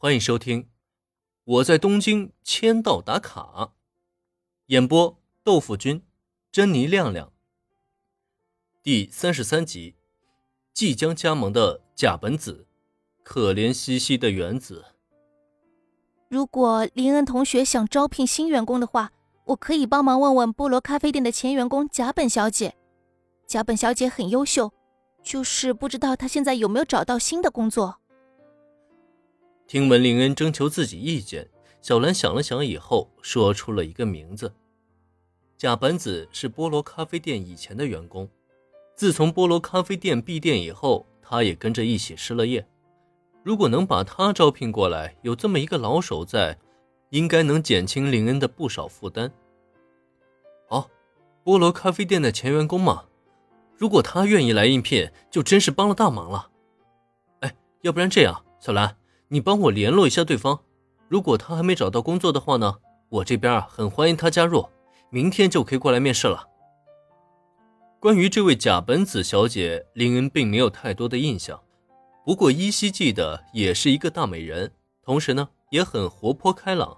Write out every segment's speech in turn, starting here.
欢迎收听《我在东京签到打卡》，演播豆腐君、珍妮亮亮。第三十三集，即将加盟的甲本子，可怜兮兮的原子。如果林恩同学想招聘新员工的话，我可以帮忙问问菠萝咖啡店的前员工甲本小姐。甲本小姐很优秀，就是不知道她现在有没有找到新的工作。听闻林恩征求自己意见，小兰想了想以后，说出了一个名字：贾本子是菠萝咖啡店以前的员工。自从菠萝咖啡店闭店以后，他也跟着一起失了业。如果能把他招聘过来，有这么一个老手在，应该能减轻林恩的不少负担。哦，菠萝咖啡店的前员工嘛，如果他愿意来应聘，就真是帮了大忙了。哎，要不然这样，小兰。你帮我联络一下对方，如果他还没找到工作的话呢，我这边啊很欢迎他加入，明天就可以过来面试了。关于这位甲本子小姐，林恩并没有太多的印象，不过依稀记得也是一个大美人，同时呢也很活泼开朗。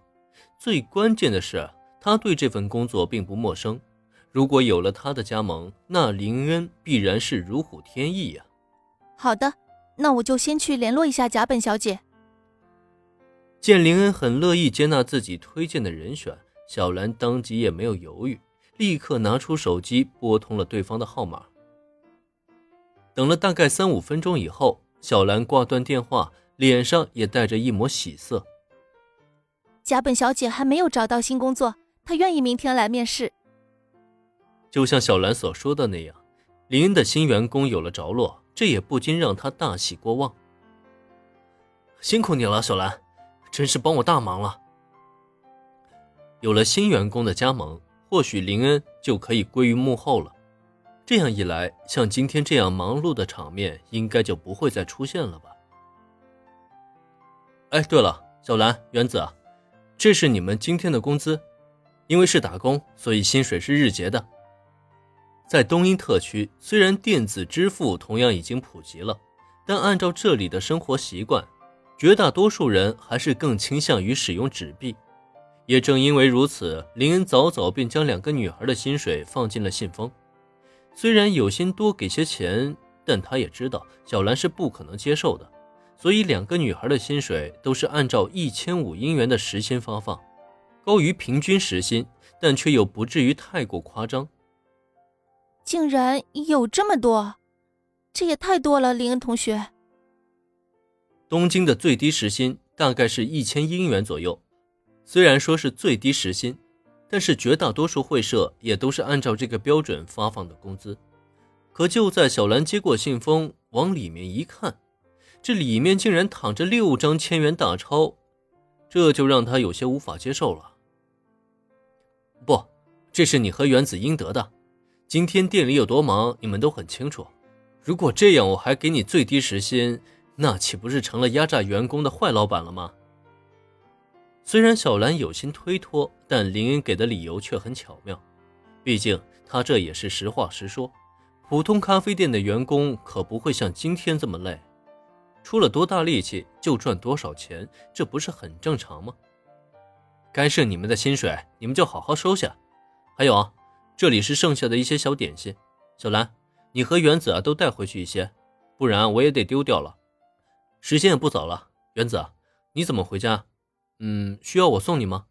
最关键的是，她对这份工作并不陌生。如果有了她的加盟，那林恩必然是如虎添翼呀。好的，那我就先去联络一下甲本小姐。见林恩很乐意接纳自己推荐的人选，小兰当即也没有犹豫，立刻拿出手机拨通了对方的号码。等了大概三五分钟以后，小兰挂断电话，脸上也带着一抹喜色。甲本小姐还没有找到新工作，她愿意明天来面试。就像小兰所说的那样，林恩的新员工有了着落，这也不禁让她大喜过望。辛苦你了，小兰。真是帮我大忙了。有了新员工的加盟，或许林恩就可以归于幕后了。这样一来，像今天这样忙碌的场面，应该就不会再出现了吧？哎，对了，小兰、原子，这是你们今天的工资。因为是打工，所以薪水是日结的。在东英特区，虽然电子支付同样已经普及了，但按照这里的生活习惯。绝大多数人还是更倾向于使用纸币，也正因为如此，林恩早早便将两个女孩的薪水放进了信封。虽然有心多给些钱，但他也知道小兰是不可能接受的，所以两个女孩的薪水都是按照一千五英元的时薪发放，高于平均时薪，但却又不至于太过夸张。竟然有这么多，这也太多了，林恩同学。东京的最低时薪大概是一千英元左右，虽然说是最低时薪，但是绝大多数会社也都是按照这个标准发放的工资。可就在小兰接过信封，往里面一看，这里面竟然躺着六张千元大钞，这就让他有些无法接受了。不，这是你和原子应得的。今天店里有多忙，你们都很清楚。如果这样，我还给你最低时薪。那岂不是成了压榨员工的坏老板了吗？虽然小兰有心推脱，但林恩给的理由却很巧妙。毕竟他这也是实话实说，普通咖啡店的员工可不会像今天这么累，出了多大力气就赚多少钱，这不是很正常吗？该是你们的薪水，你们就好好收下。还有啊，这里是剩下的一些小点心，小兰，你和原子啊都带回去一些，不然我也得丢掉了。时间也不早了，原子，你怎么回家？嗯，需要我送你吗？